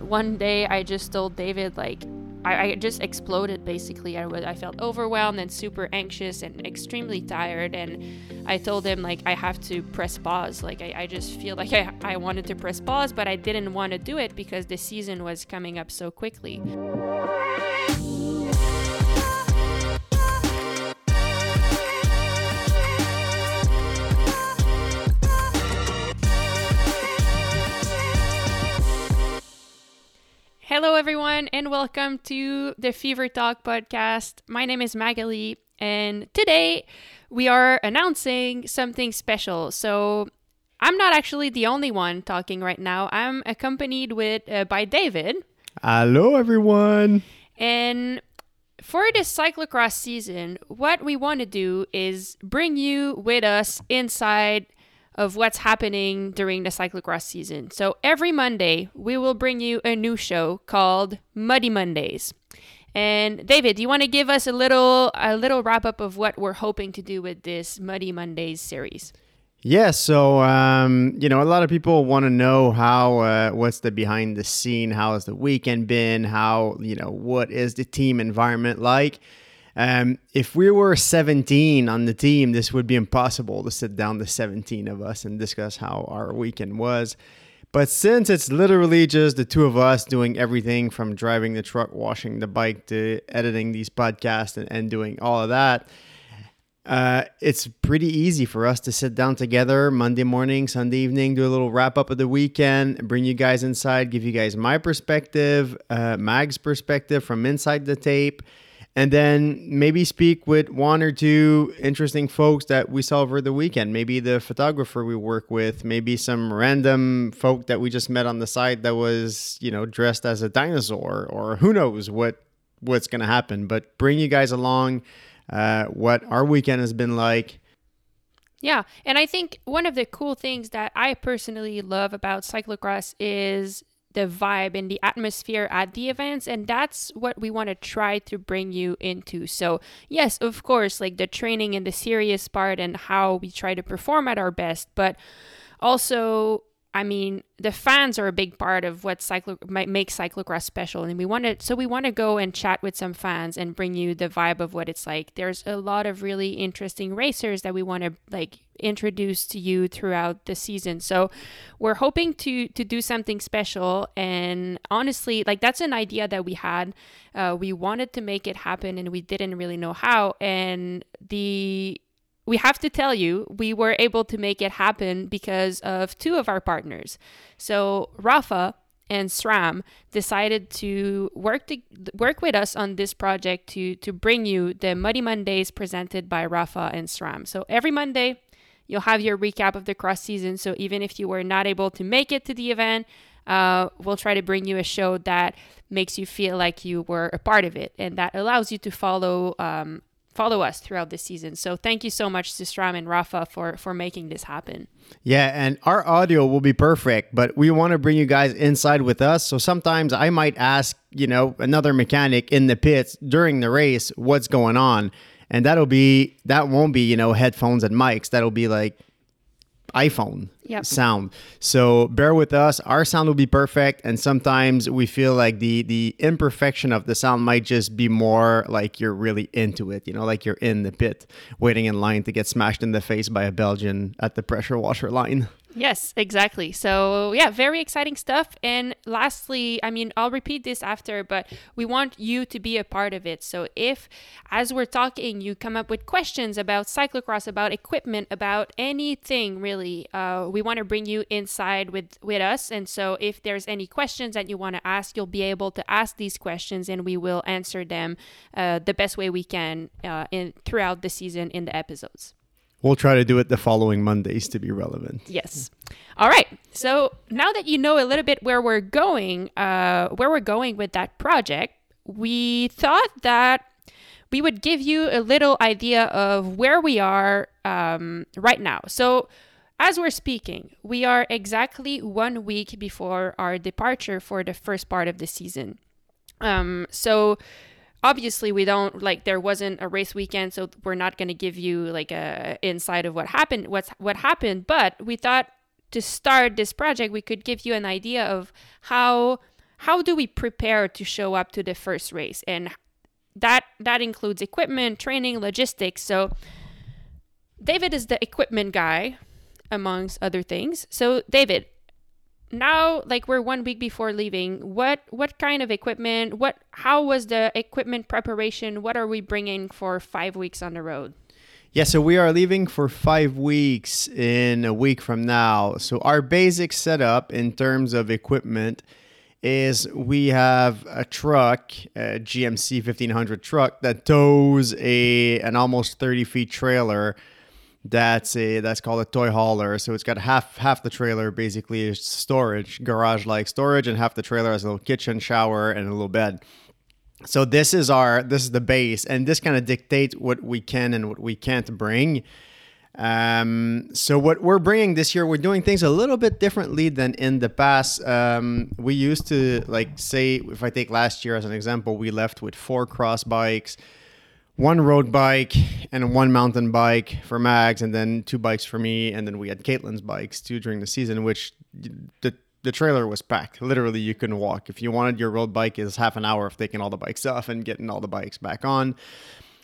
one day I just told David like I, I just exploded basically. I was I felt overwhelmed and super anxious and extremely tired and I told him like I have to press pause. Like I, I just feel like I, I wanted to press pause but I didn't want to do it because the season was coming up so quickly. Hello, everyone, and welcome to the Fever Talk podcast. My name is Maghalie, and today we are announcing something special. So, I'm not actually the only one talking right now. I'm accompanied with uh, by David. Hello, everyone. And for this cyclocross season, what we want to do is bring you with us inside of what's happening during the cyclocross season. So every Monday, we will bring you a new show called Muddy Mondays. And David, do you want to give us a little a little wrap up of what we're hoping to do with this Muddy Mondays series? Yeah, so um, you know, a lot of people want to know how uh, what's the behind the scene, how has the weekend been, how you know what is the team environment like. Um, if we were 17 on the team, this would be impossible to sit down the 17 of us and discuss how our weekend was. But since it's literally just the two of us doing everything from driving the truck, washing the bike, to editing these podcasts and, and doing all of that, uh, it's pretty easy for us to sit down together Monday morning, Sunday evening, do a little wrap up of the weekend, bring you guys inside, give you guys my perspective, uh, Mag's perspective from inside the tape and then maybe speak with one or two interesting folks that we saw over the weekend. Maybe the photographer we work with, maybe some random folk that we just met on the side that was, you know, dressed as a dinosaur, or who knows what what's going to happen. But bring you guys along, uh, what our weekend has been like. Yeah, and I think one of the cool things that I personally love about cyclocross is the vibe and the atmosphere at the events and that's what we want to try to bring you into. So yes of course like the training and the serious part and how we try to perform at our best but also I mean, the fans are a big part of what cyclo make cyclocross special, and we want to. So we want to go and chat with some fans and bring you the vibe of what it's like. There's a lot of really interesting racers that we want to like introduce to you throughout the season. So we're hoping to to do something special. And honestly, like that's an idea that we had. Uh, we wanted to make it happen, and we didn't really know how. And the we have to tell you, we were able to make it happen because of two of our partners. So, Rapha and SRAM decided to work to work with us on this project to to bring you the Muddy Mondays presented by Rapha and SRAM. So every Monday, you'll have your recap of the cross season. So even if you were not able to make it to the event, uh, we'll try to bring you a show that makes you feel like you were a part of it, and that allows you to follow um, follow us throughout the season. So thank you so much to SRAM and Rapha, for for making this happen. Yeah, and our audio will be perfect, but we want to bring you guys inside with us. So sometimes I might ask, you know, another mechanic in the pits during the race what's going on. And that'll be that won't be, you know, headphones and mics. That'll be like iPhone yep. sound. So bear with us. Our sound will be perfect, and sometimes we feel like the the imperfection of the sound might just be more like you're really into it. You know, like you're in the pit, waiting in line to get smashed in the face by a Belgian at the pressure washer line. Yes, exactly. So, yeah, very exciting stuff. And lastly, I mean, I'll repeat this after, but we want you to be a part of it. So, if as we're talking, you come up with questions about cyclocross, about equipment, about anything really, uh, we want to bring you inside with, with us. And so, if there's any questions that you want to ask, you'll be able to ask these questions and we will answer them uh, the best way we can uh, in, throughout the season in the episodes. We'll try to do it the following Mondays to be relevant. Yes. All right. So now that you know a little bit where we're going, uh, where we're going with that project, we thought that we would give you a little idea of where we are um, right now. So as we're speaking, we are exactly one week before our departure for the first part of the season. Um, so obviously we don't like there wasn't a race weekend so we're not going to give you like a insight of what happened what's what happened but we thought to start this project we could give you an idea of how how do we prepare to show up to the first race? And that that includes equipment, training, logistics. So David is the equipment guy amongst other things. So David, now like we're one week before leaving, what what kind of equipment, what how was the equipment preparation? What are we bringing for 5 weeks on the road? Yeah, so we are leaving for five weeks in a week from now. So, our basic setup in terms of equipment is we have a truck, a GMC 1500 truck that tows a an almost 30 feet trailer. That's a that's called a toy hauler. So it's got half half the trailer basically is storage, garage like storage, and half the trailer has a little kitchen, shower, and a little bed. So this is our this is the base and this kind of dictates what we can and what we can't bring. Um, so what we're bringing this year we're doing things a little bit differently than in the past. Um, we used to like say if i take last year as an example we left with four cross bikes one road bike and one mountain bike for mags and then two bikes for me and then we had caitlin's bikes too during the season which the the trailer was packed. Literally, you couldn't walk. If you wanted your road bike, is half an hour of taking all the bikes off and getting all the bikes back on.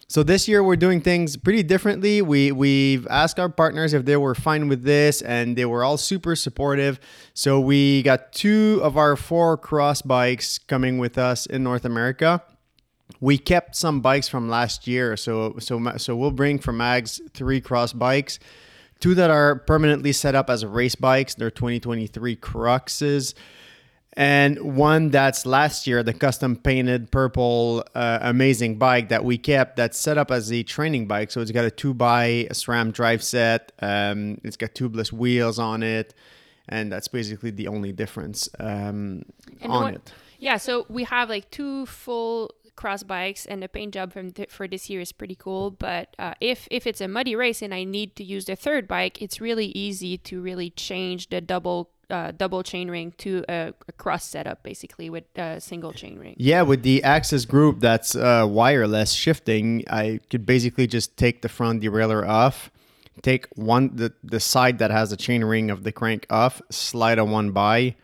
So this year we're doing things pretty differently. We we've asked our partners if they were fine with this, and they were all super supportive. So we got two of our four cross bikes coming with us in North America. We kept some bikes from last year, so so so we'll bring from Mags three cross bikes two that are permanently set up as race bikes. They're 2023 Cruxes. And one that's last year, the custom painted purple uh, amazing bike that we kept that's set up as a training bike. So it's got a 2 by SRAM drive set, um, it's got tubeless wheels on it. And that's basically the only difference um, on what, it. Yeah, so we have like two full cross bikes and the paint job from th- for this year is pretty cool but uh, if if it's a muddy race and i need to use the third bike it's really easy to really change the double uh, double chain ring to a, a, cross setup basically with a single chain ring. Yeah with the AXS group that's uh, wireless shifting i could basically just take the front derailleur off take one the, the side that has a chain ring of the crank off slide a one by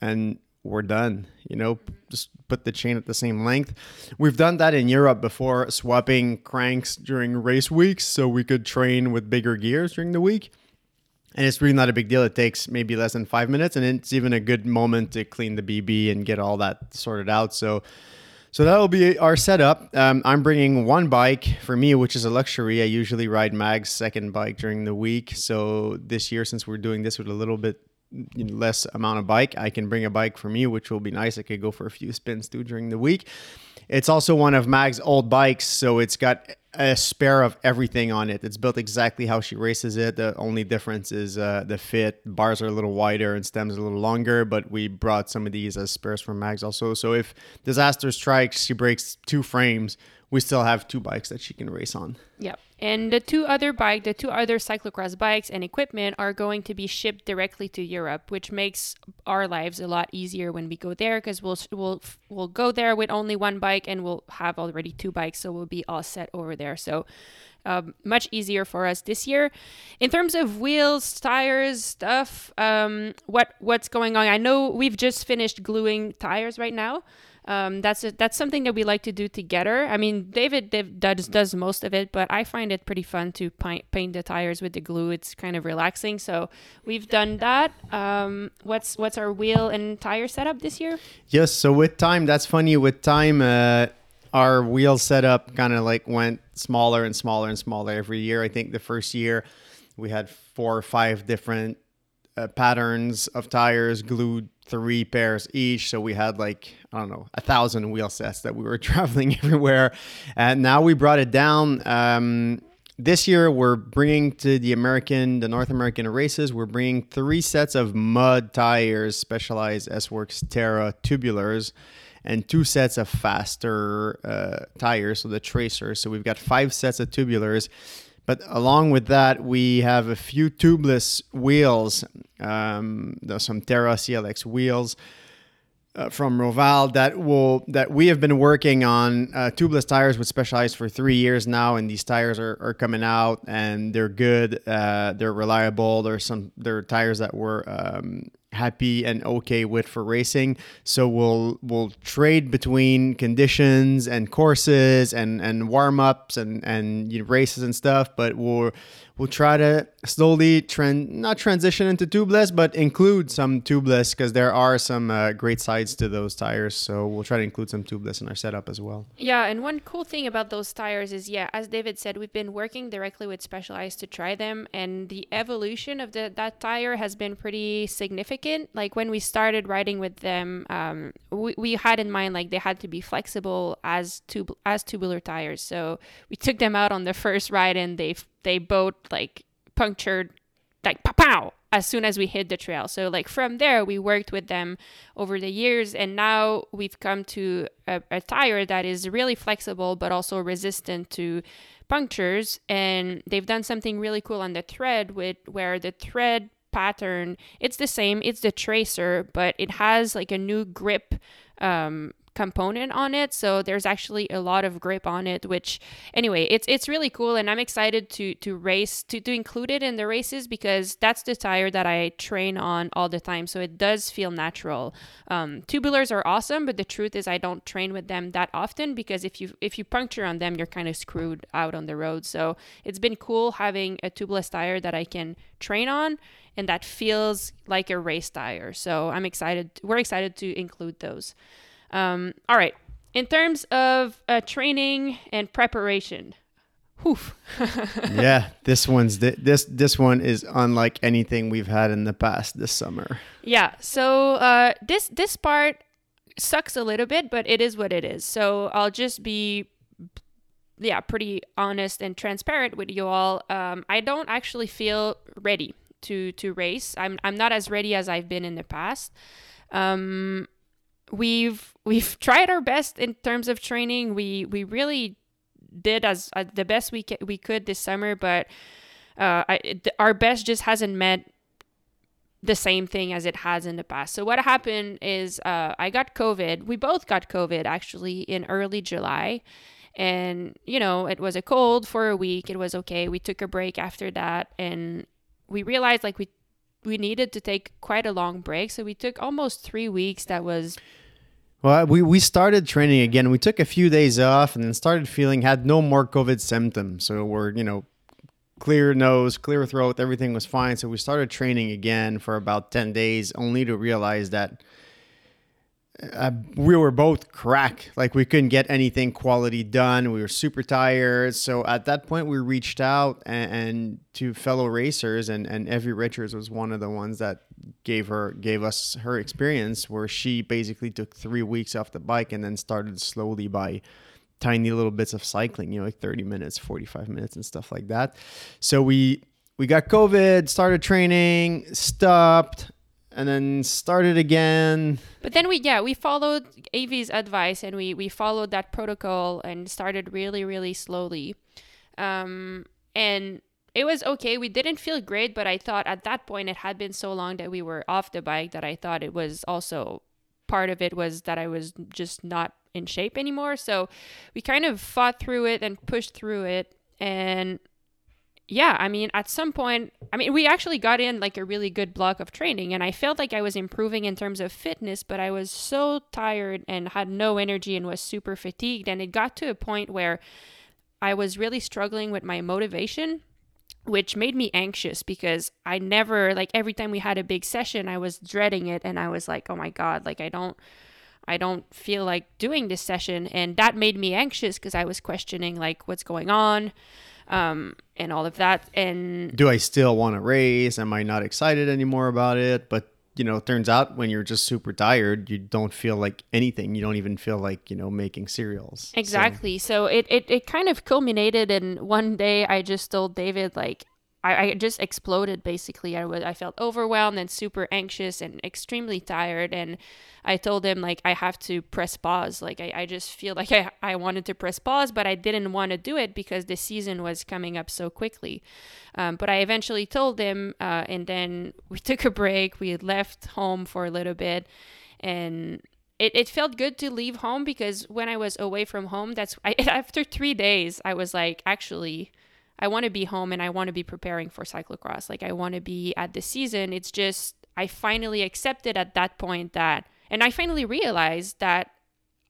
and we're done. You know, just put the chain at the same length. We've done that in Europe before, swapping cranks during race weeks so we could train with bigger gears during the week. And it's really not a big deal. It takes maybe less than five minutes, and it's even a good moment to clean the BB and get all that sorted out. So, so that'll be our setup. Um, I'm bringing one bike for me, which is a luxury. I usually ride Mag's second bike during the week. So this year, since we're doing this with a little bit less amount of bike. I can bring a bike for me, which will be nice. I could go for a few spins too during the week. It's also one of Mag's old bikes, so it's got a spare of everything on it. It's built exactly how she races it. The only difference is uh, the fit. Bars are a little wider and stems a little longer, but we brought some of these as spares from Mags also. So if disaster strikes, she breaks two frames, we still have two bikes that she can race on. Yep. And the two other bike, the two other cyclocross bikes and equipment are going to be shipped directly to Europe, which makes our lives a lot easier when we go there because we'll we'll we'll go there with only one bike and we'll have already two bikes, so we'll be all set over there. So um, much easier for us this year. In terms of wheels, tires, stuff, um, what what's going on? I know we've just finished gluing tires right now um, that's a, that's something that we like to do together. I mean, David, David does does most of it, but I find it pretty fun to paint, paint the tires with the glue. It's kind of relaxing. So we've done that. Um, what's what's our wheel and tire setup this year? Yes. So with time, that's funny. With time, uh, our wheel setup kind of like went smaller and smaller and smaller every year. I think the first year we had four or five different uh, patterns of tires glued three pairs each. So we had like, I don't know, a thousand wheel sets that we were traveling everywhere. And now we brought it down. Um, this year, we're bringing to the American, the North American races, we're bringing three sets of mud tires, specialized S Works Terra tubulars, and two sets of faster uh, tires, so the tracers. So we've got five sets of tubulars. But along with that, we have a few tubeless wheels. Um, some Terra CLX wheels uh, from Roval that will that we have been working on uh, tubeless tires with Specialized for three years now, and these tires are, are coming out and they're good. Uh, they're reliable. There's some there are tires that were um, happy and okay with for racing. So we'll we'll trade between conditions and courses and and warm ups and and you know, races and stuff. But we'll we'll try to slowly trend not transition into tubeless, but include some tubeless because there are some uh, great sides to those tires. So we'll try to include some tubeless in our setup as well. Yeah, and one cool thing about those tires is, yeah, as David said, we've been working directly with Specialized to try them, and the evolution of the, that tire has been pretty significant. Like when we started riding with them, um, we, we had in mind like they had to be flexible as tub as tubular tires. So we took them out on the first ride, and they they both like punctured like pow pow as soon as we hit the trail. So like from there we worked with them over the years and now we've come to a, a tire that is really flexible but also resistant to punctures and they've done something really cool on the thread with where the thread pattern it's the same it's the tracer but it has like a new grip um, component on it so there's actually a lot of grip on it which anyway it's it's really cool and i'm excited to to race to, to include it in the races because that's the tire that i train on all the time so it does feel natural. Um, tubulars are awesome but the truth is i don't train with them that often because if you if you puncture on them you're kind of screwed out on the road so it's been cool having a tubeless tire that i can train on and that feels like a race tire so i'm excited we're excited to include those um, all right. In terms of uh, training and preparation, whew. yeah, this one's th- this this one is unlike anything we've had in the past this summer. Yeah. So uh, this this part sucks a little bit, but it is what it is. So I'll just be yeah pretty honest and transparent with you all. Um, I don't actually feel ready to to race. I'm I'm not as ready as I've been in the past. Um, we've we've tried our best in terms of training. We we really did as uh, the best we ca- we could this summer, but uh, I, th- our best just hasn't met the same thing as it has in the past. So what happened is uh, I got COVID. We both got COVID actually in early July. And, you know, it was a cold for a week. It was okay. We took a break after that. And we realized like we we needed to take quite a long break. So we took almost three weeks. That was well, we, we started training again. We took a few days off and then started feeling had no more COVID symptoms. So we're, you know, clear nose, clear throat, everything was fine. So we started training again for about 10 days only to realize that uh, we were both crack. Like we couldn't get anything quality done. We were super tired. So at that point, we reached out and, and to fellow racers, and and Evie Richards was one of the ones that gave her gave us her experience, where she basically took three weeks off the bike and then started slowly by tiny little bits of cycling. You know, like thirty minutes, forty five minutes, and stuff like that. So we we got COVID, started training, stopped and then started again. But then we yeah we followed Evie's advice and we we followed that protocol and started really really slowly, um, and it was okay. We didn't feel great, but I thought at that point it had been so long that we were off the bike that I thought it was also part of it was that I was just not in shape anymore. So we kind of fought through it and pushed through it and yeah, I mean, at some point, I mean, we actually got in like a really good block of training, and I felt like I was improving in terms of fitness, but I was so tired and had no energy and was super fatigued. And it got to a point where I was really struggling with my motivation, which made me anxious because I never, like, every time we had a big session, I was dreading it, and I was like, oh my God, like, I don't. I don't feel like doing this session. And that made me anxious because I was questioning, like, what's going on um, and all of that. And do I still want to race? Am I not excited anymore about it? But you know, it turns out when you're just super tired, you don't feel like anything. You don't even feel like, you know, making cereals. Exactly. So, so it, it, it kind of culminated in one day I just told David, like, I, I just exploded basically. I was I felt overwhelmed and super anxious and extremely tired and I told him like I have to press pause. Like I, I just feel like I, I wanted to press pause, but I didn't want to do it because the season was coming up so quickly. Um, but I eventually told him uh, and then we took a break. We left home for a little bit and it, it felt good to leave home because when I was away from home, that's I, after three days, I was like, actually, I want to be home and I want to be preparing for cyclocross. Like I want to be at the season. It's just I finally accepted at that point that, and I finally realized that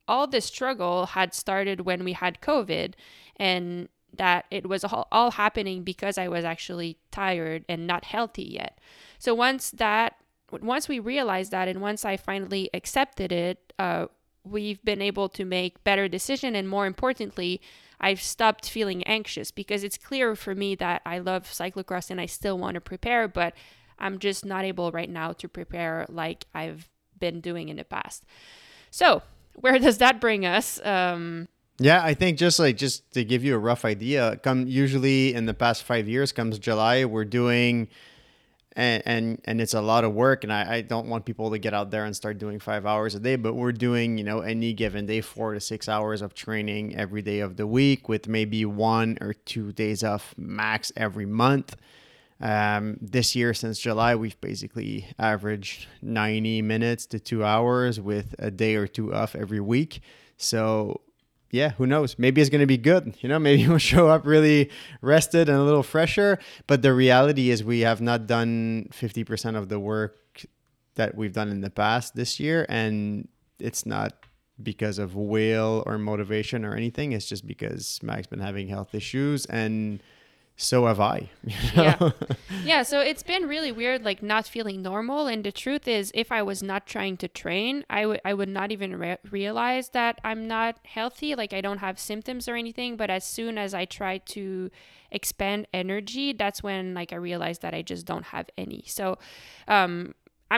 all the struggle had started when we had COVID and that it was all, all happening because I was actually tired and not healthy yet. So once that, once we realized that, and once I finally accepted it, uh, we've been able to make better decision, and more importantly, I've stopped feeling anxious because it's clear for me that I love cyclocross and I still want to prepare, but I'm just not able right now to prepare like I've been doing in the past. So where does that bring us? Um, yeah, I think just like just to give you a rough idea, come usually in the past five years comes July, we're doing and and, and it's a lot of work and I, I don't want people to get out there and start doing five hours a day, but we're doing, you know, any given day four to six hours of training every day of the week with maybe one or two days off max every month. Um, this year, since July, we've basically averaged 90 minutes to two hours with a day or two off every week. So, yeah, who knows? Maybe it's going to be good. You know, maybe we'll show up really rested and a little fresher. But the reality is, we have not done 50% of the work that we've done in the past this year. And it's not because of will or motivation or anything. It's just because Mag's been having health issues and so have I. You know? Yeah. Yeah. So it's been really weird, like not feeling normal. And the truth is, if I was not trying to train, I would I would not even re- realize that I'm not healthy. Like I don't have symptoms or anything. But as soon as I try to expand energy, that's when like I realized that I just don't have any. So, um,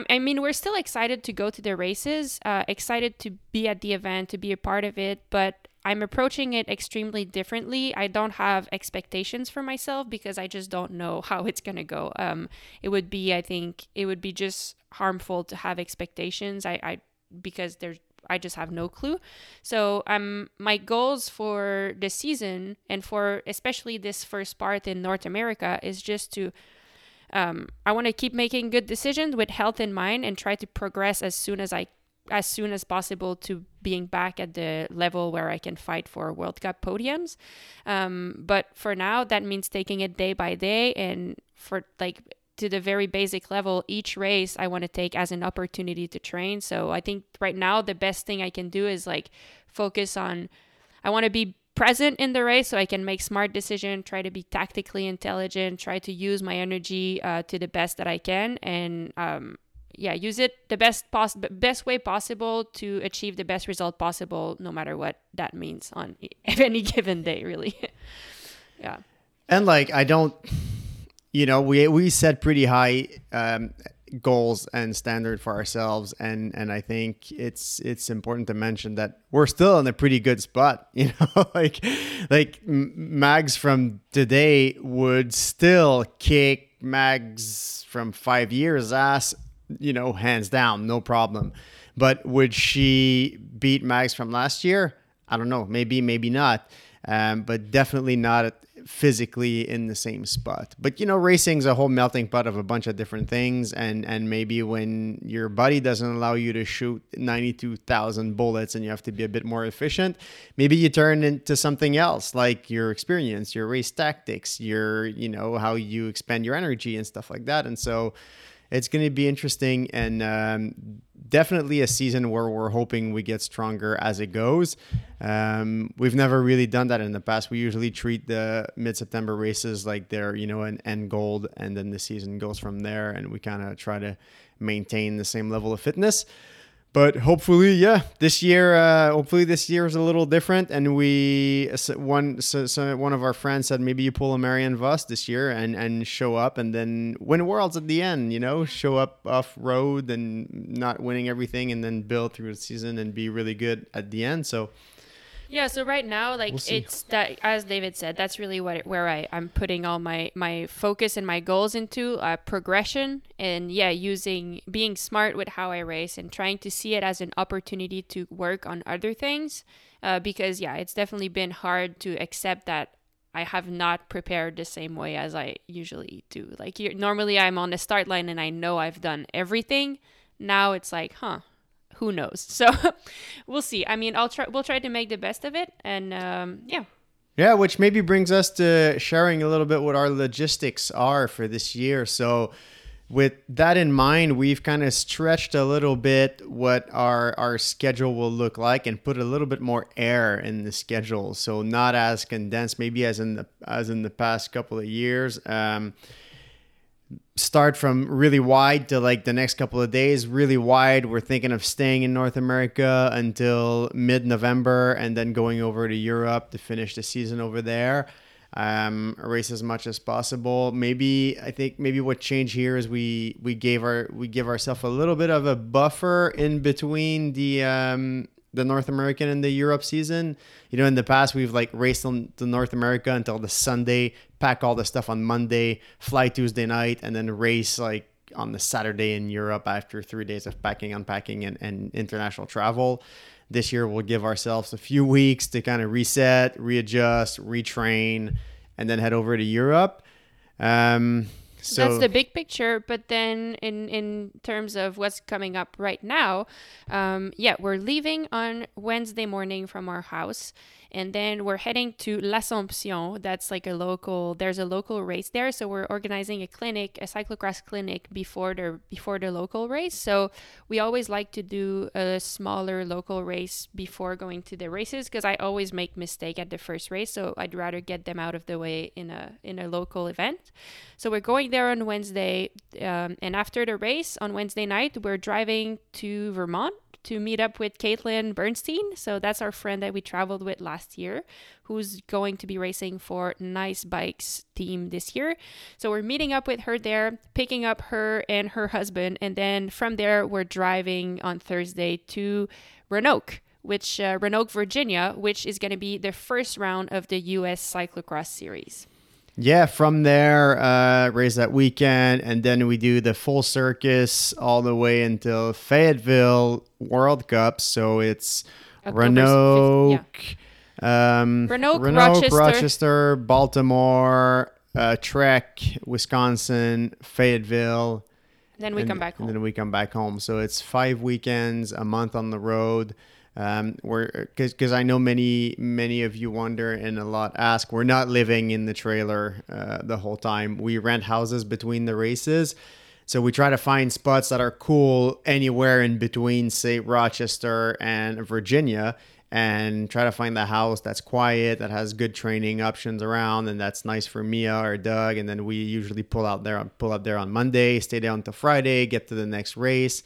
I mean, we're still excited to go to the races, uh, excited to be at the event, to be a part of it, but I'm approaching it extremely differently. I don't have expectations for myself because I just don't know how it's going to go. Um, it would be, I think, it would be just harmful to have expectations. I, I because there's I just have no clue. So um my goals for the season and for especially this first part in North America is just to um I want to keep making good decisions with health in mind and try to progress as soon as I as soon as possible to being back at the level where I can fight for World Cup podiums. Um, but for now, that means taking it day by day and for like to the very basic level, each race I want to take as an opportunity to train. So I think right now the best thing I can do is like focus on, I want to be present in the race so I can make smart decisions, try to be tactically intelligent, try to use my energy uh, to the best that I can, and um, yeah, use it the best pos- best way possible to achieve the best result possible, no matter what that means on any given day, really. yeah. And like, I don't, you know, we we set pretty high um, goals and standard for ourselves, and and I think it's it's important to mention that we're still in a pretty good spot. You know, like like Mags from today would still kick Mags from five years ass you know, hands down, no problem. But would she beat Mags from last year? I don't know. Maybe, maybe not. Um, but definitely not physically in the same spot. But you know, racing's a whole melting pot of a bunch of different things, and and maybe when your body doesn't allow you to shoot ninety two thousand bullets and you have to be a bit more efficient, maybe you turn into something else, like your experience, your race tactics, your you know how you expend your energy and stuff like that. And so it's going to be interesting and um, definitely a season where we're hoping we get stronger as it goes. Um, we've never really done that in the past. We usually treat the mid-September races like they're you know an end goal, and then the season goes from there, and we kind of try to maintain the same level of fitness but hopefully, yeah, this year, uh, hopefully this year is a little different. And we one so, so one of our friends said maybe you pull a Marianne Vos this year and and show up and then win worlds at the end. You know, show up off road and not winning everything, and then build through the season and be really good at the end. So yeah, so right now, like we'll it's that as David said, that's really what it, where I I'm putting all my my focus and my goals into uh, progression and yeah, using being smart with how I race and trying to see it as an opportunity to work on other things. Uh, because yeah, it's definitely been hard to accept that I have not prepared the same way as I usually do. Like you normally, I'm on the start line and I know I've done everything. Now it's like, huh, who knows? So we'll see. I mean, I'll try. We'll try to make the best of it, and um, yeah. Yeah, which maybe brings us to sharing a little bit what our logistics are for this year. So, with that in mind, we've kind of stretched a little bit what our our schedule will look like and put a little bit more air in the schedule. So not as condensed, maybe as in the as in the past couple of years. Um, start from really wide to like the next couple of days really wide we're thinking of staying in north america until mid-november and then going over to europe to finish the season over there um, race as much as possible. Maybe I think maybe what changed here is we we gave our we give ourselves a little bit of a buffer in between the um, the North American and the Europe season. You know, in the past we've like raced on the North America until the Sunday, pack all the stuff on Monday, fly Tuesday night, and then race like on the Saturday in Europe after three days of packing, unpacking, and, and international travel. This year, we'll give ourselves a few weeks to kind of reset, readjust, retrain, and then head over to Europe. Um, so that's the big picture. But then, in in terms of what's coming up right now, um, yeah, we're leaving on Wednesday morning from our house, and then we're heading to L'Assomption. That's like a local. There's a local race there, so we're organizing a clinic, a cyclocross clinic before the before the local race. So we always like to do a smaller local race before going to the races because I always make mistake at the first race. So I'd rather get them out of the way in a in a local event. So we're going there on Wednesday, um, and after the race on Wednesday night, we're driving to Vermont to meet up with Caitlin Bernstein. So that's our friend that we traveled with last year, who's going to be racing for Nice Bikes team this year. So we're meeting up with her there, picking up her and her husband, and then from there we're driving on Thursday to Roanoke which uh, Roanoke, Virginia, which is going to be the first round of the U.S. Cyclocross Series. Yeah, from there, uh, race that weekend, and then we do the full circus all the way until Fayetteville World Cup. So it's October Roanoke, yeah. um, Roanoke, Roanoke Rochester. Rochester. Baltimore, uh, Trek, Wisconsin, Fayetteville. Then we and, come back home. And then we come back home. So it's five weekends, a month on the road um, we're because I know many many of you wonder and a lot ask. We're not living in the trailer uh, the whole time. We rent houses between the races. So we try to find spots that are cool anywhere in between, say Rochester and Virginia, and try to find the house that's quiet, that has good training options around, and that's nice for Mia or Doug. And then we usually pull out there, pull up there on Monday, stay down until Friday, get to the next race.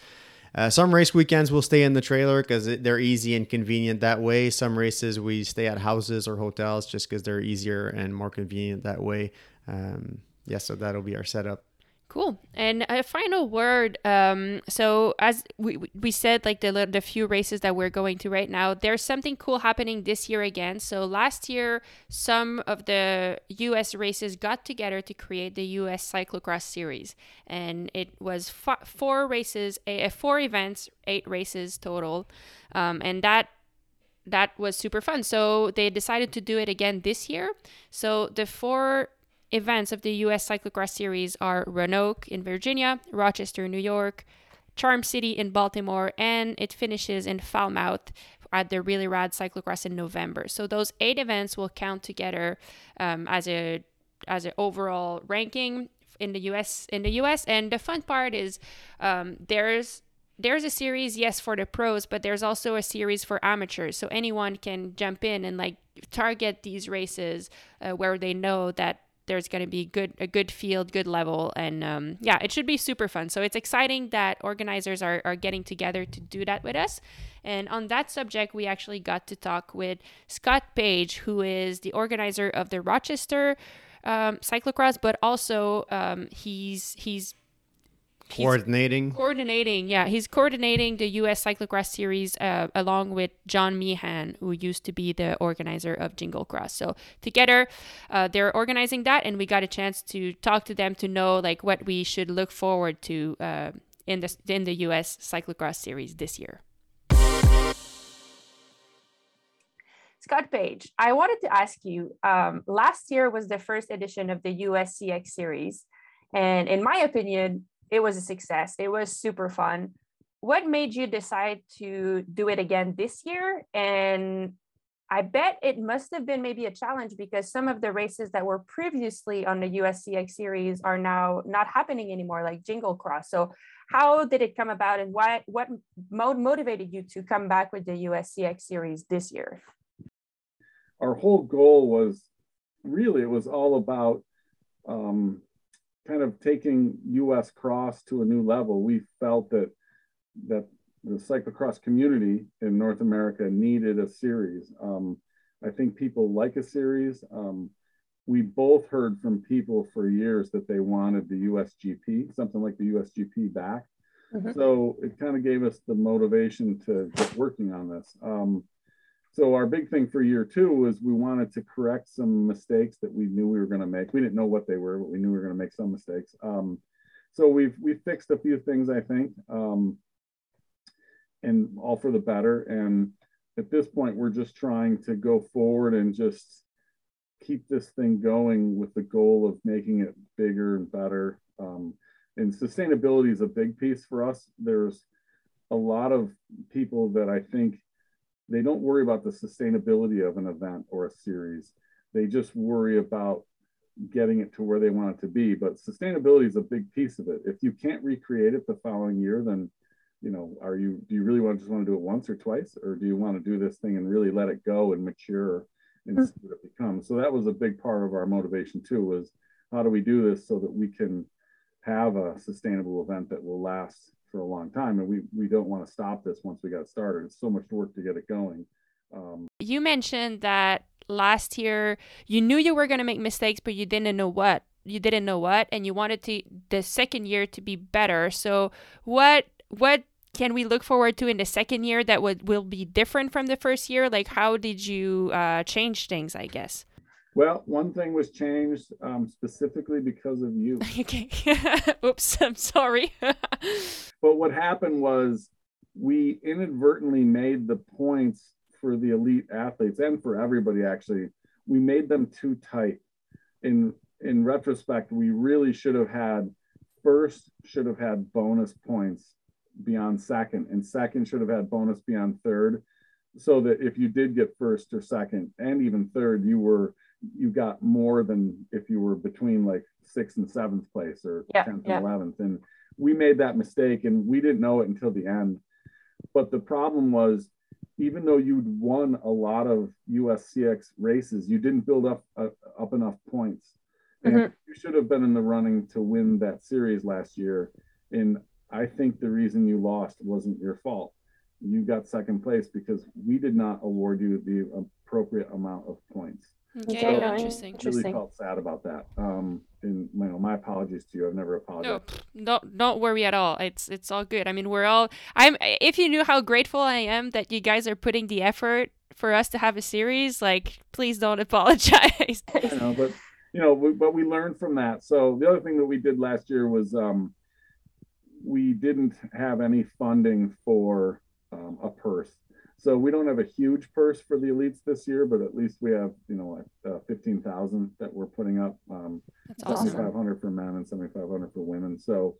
Uh, some race weekends we'll stay in the trailer because they're easy and convenient that way. Some races we stay at houses or hotels just because they're easier and more convenient that way. Um, yeah, so that'll be our setup. Cool. And a final word. Um, so as we we said, like the the few races that we're going to right now, there's something cool happening this year again. So last year, some of the U.S. races got together to create the U.S. Cyclocross Series, and it was f- four races, a, four events, eight races total, um, and that that was super fun. So they decided to do it again this year. So the four events of the US Cyclocross Series are Roanoke in Virginia, Rochester, New York, Charm City in Baltimore, and it finishes in Falmouth at the Really Rad Cyclocross in November. So those eight events will count together um, as a as an overall ranking in the US in the US. And the fun part is um, there's there's a series yes for the pros but there's also a series for amateurs so anyone can jump in and like target these races uh, where they know that there's going to be good a good field, good level, and um, yeah, it should be super fun. So it's exciting that organizers are, are getting together to do that with us. And on that subject, we actually got to talk with Scott Page, who is the organizer of the Rochester um, cyclocross, but also um, he's he's coordinating? coordinating yeah. He's coordinating the us cyclocross series uh, along with john meehan who used to be the organizer of jingle cross. So together uh, they're organizing that and we got a chance to talk to them to know like what we should look forward to uh, in the in the us cyclocross series this year. Scott Page, I wanted to ask you um, last year was the first edition of the USCX series. And in my opinion, it was a success. It was super fun. What made you decide to do it again this year? And I bet it must have been maybe a challenge because some of the races that were previously on the USCX series are now not happening anymore, like Jingle Cross. So, how did it come about, and why? What motivated you to come back with the USCX series this year? Our whole goal was really it was all about um, kind of taking US Cross to a new level. We felt that that the cyclocross community in North America needed a series. Um, I think people like a series. Um, we both heard from people for years that they wanted the USGP, something like the USGP back. Mm-hmm. So it kind of gave us the motivation to get working on this. Um, so our big thing for year two was we wanted to correct some mistakes that we knew we were going to make. We didn't know what they were, but we knew we were going to make some mistakes. Um, so we've we fixed a few things, I think. Um, and all for the better. And at this point, we're just trying to go forward and just keep this thing going with the goal of making it bigger and better. Um, and sustainability is a big piece for us. There's a lot of people that I think they don't worry about the sustainability of an event or a series. They just worry about getting it to where they want it to be. But sustainability is a big piece of it. If you can't recreate it the following year, then you know, are you do you really want to just want to do it once or twice, or do you want to do this thing and really let it go and mature and mm-hmm. see what it becomes? So that was a big part of our motivation too. Was how do we do this so that we can have a sustainable event that will last for a long time, and we we don't want to stop this once we got started. It's so much work to get it going. Um, you mentioned that last year you knew you were going to make mistakes, but you didn't know what you didn't know what and you wanted to the second year to be better so what what can we look forward to in the second year that would will be different from the first year? Like, how did you uh, change things? I guess. Well, one thing was changed um, specifically because of you. okay. Oops, I'm sorry. but what happened was we inadvertently made the points for the elite athletes and for everybody actually. We made them too tight. In in retrospect, we really should have had first should have had bonus points beyond second, and second should have had bonus beyond third, so that if you did get first or second and even third, you were you got more than if you were between like sixth and seventh place or yeah, 10th yeah. and 11th. And we made that mistake and we didn't know it until the end. But the problem was, even though you'd won a lot of USCX races, you didn't build up uh, up enough points. And mm-hmm. you should have been in the running to win that series last year. And I think the reason you lost wasn't your fault. You got second place because we did not award you the appropriate amount of points. Okay, so interesting. I really felt sad about that. Um, and you know, my apologies to you. I've never apologized. No, don't don't worry at all. It's it's all good. I mean, we're all. I'm. If you knew how grateful I am that you guys are putting the effort for us to have a series, like, please don't apologize. I know, but you know, we, but we learned from that. So the other thing that we did last year was um, we didn't have any funding for um, a purse. So we don't have a huge purse for the elites this year, but at least we have, you know, uh, 15,000 that we're putting up. Um, That's awesome. 7,500 for men and 7,500 for women. So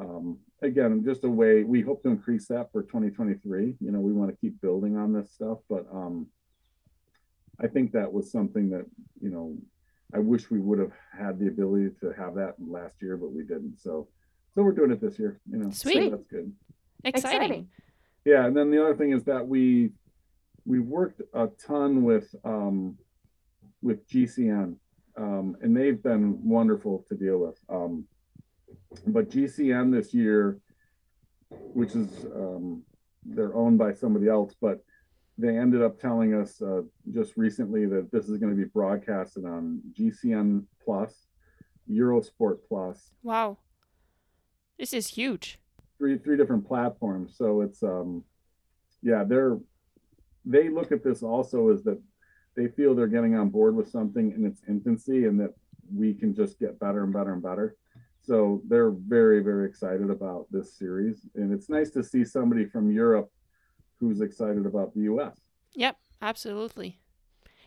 um, again, just a way, we hope to increase that for 2023. You know, we want to keep building on this stuff, but um, I think that was something that, you know, I wish we would have had the ability to have that last year, but we didn't. So so we're doing it this year. You know, sweet. So that's good. Exciting. Exciting. Yeah, and then the other thing is that we we worked a ton with um, with GCN, um, and they've been wonderful to deal with. Um, but GCN this year, which is um, they're owned by somebody else, but they ended up telling us uh, just recently that this is going to be broadcasted on GCN Plus, Eurosport Plus. Wow. This is huge. Three three different platforms. So it's um yeah, they're they look at this also as that they feel they're getting on board with something in its infancy and that we can just get better and better and better. So they're very, very excited about this series. And it's nice to see somebody from Europe who's excited about the US. Yep, absolutely.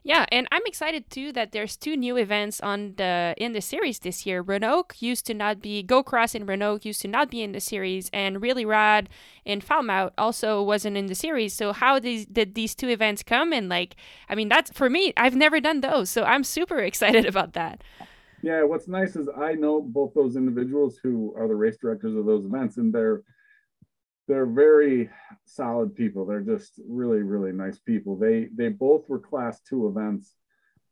Yeah, and I'm excited too that there's two new events on the in the series this year. Roanoke used to not be Go Cross in Roanoke used to not be in the series, and Really Rad in Falmouth also wasn't in the series. So how these did these two events come? And like, I mean, that's for me. I've never done those, so I'm super excited about that. Yeah, what's nice is I know both those individuals who are the race directors of those events, and they're they're very solid people. They're just really, really nice people. They they both were class two events,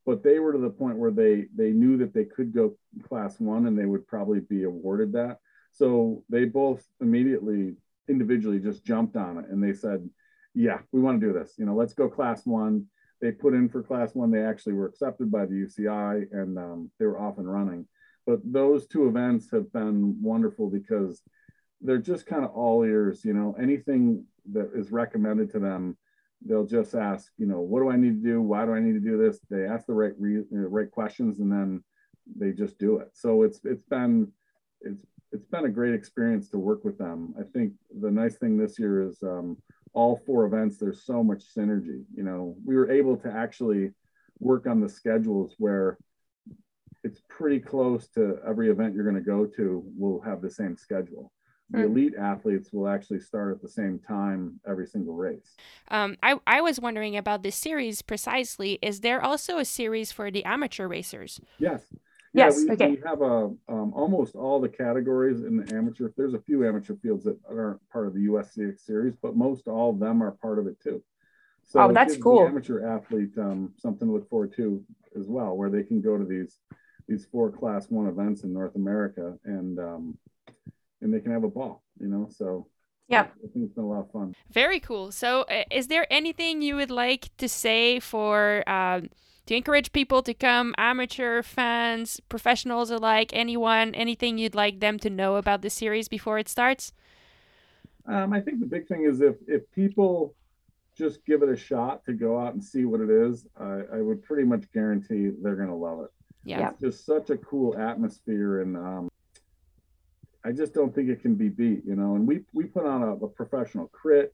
but they were to the point where they they knew that they could go class one and they would probably be awarded that. So they both immediately individually just jumped on it and they said, Yeah, we want to do this. You know, let's go class one. They put in for class one. They actually were accepted by the UCI and um, they were off and running. But those two events have been wonderful because they're just kind of all ears you know anything that is recommended to them they'll just ask you know what do i need to do? Why do i need to do this? They ask the right re- right questions and then they just do it. So it's it's been it's it's been a great experience to work with them. I think the nice thing this year is um, all four events there's so much synergy you know. We were able to actually work on the schedules where it's pretty close to every event you're going to go to will have the same schedule the elite athletes will actually start at the same time every single race. Um, I, I was wondering about this series precisely. Is there also a series for the amateur racers? Yes. Yeah, yes. We, okay. we have a um, almost all the categories in the amateur. There's a few amateur fields that aren't part of the USCX series, but most all of them are part of it too. So oh, that's cool. amateur athlete um, something to look forward to as well, where they can go to these these four class one events in North America and um, and they can have a ball, you know? So yeah, I think it's been a lot of fun. Very cool. So, uh, is there anything you would like to say for um, to encourage people to come, amateur fans, professionals alike, anyone, anything you'd like them to know about the series before it starts? Um, I think the big thing is if if people just give it a shot to go out and see what it is, I, I would pretty much guarantee they're going to love it. Yeah. It's just such a cool atmosphere and um, I just don't think it can be beat, you know. And we we put on a, a professional crit.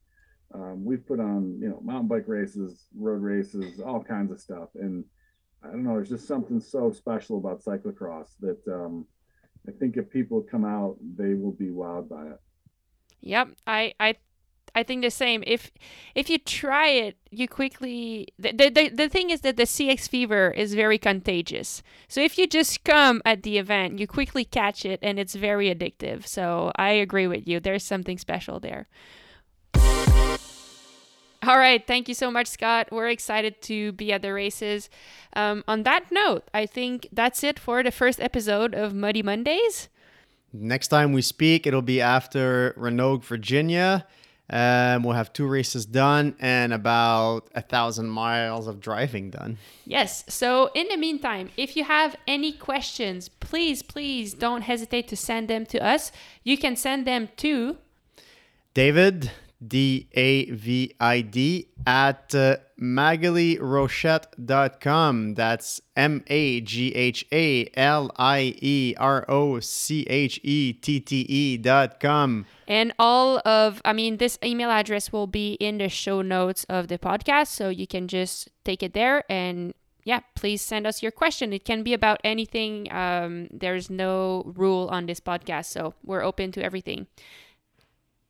Um, we've put on you know mountain bike races, road races, all kinds of stuff. And I don't know, there's just something so special about cyclocross that um, I think if people come out, they will be wowed by it. Yep, I I I think the same. If if you try it, you quickly the, the the thing is that the CX fever is very contagious. So if you just come at the event, you quickly catch it and it's very addictive. So I agree with you. There's something special there. All right, thank you so much, Scott. We're excited to be at the races. Um, on that note, I think that's it for the first episode of Muddy Mondays. Next time we speak, it'll be after Roanoke, Virginia. Um, we'll have two races done and about a thousand miles of driving done. Yes. So, in the meantime, if you have any questions, please, please don't hesitate to send them to us. You can send them to David, D A V I D, at uh, maghalierochette.com. That's M A G H A L I E R O C H E T T E.com. And all of, I mean, this email address will be in the show notes of the podcast. So you can just take it there and yeah, please send us your question. It can be about anything. Um, there's no rule on this podcast. So we're open to everything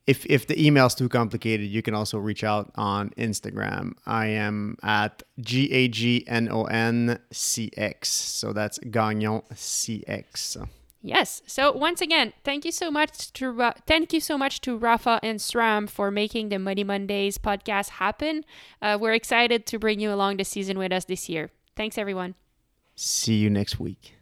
if if the email's too complicated, you can also reach out on Instagram. I am at G A G N O N C X. So that's Gagnon CX. Yes. So once again, thank you so much to uh, thank you so much to Rapha and SRAM for making the Muddy Mondays podcast happen. Uh, we're excited to bring you along the season with us this year. Thanks, everyone. See you next week.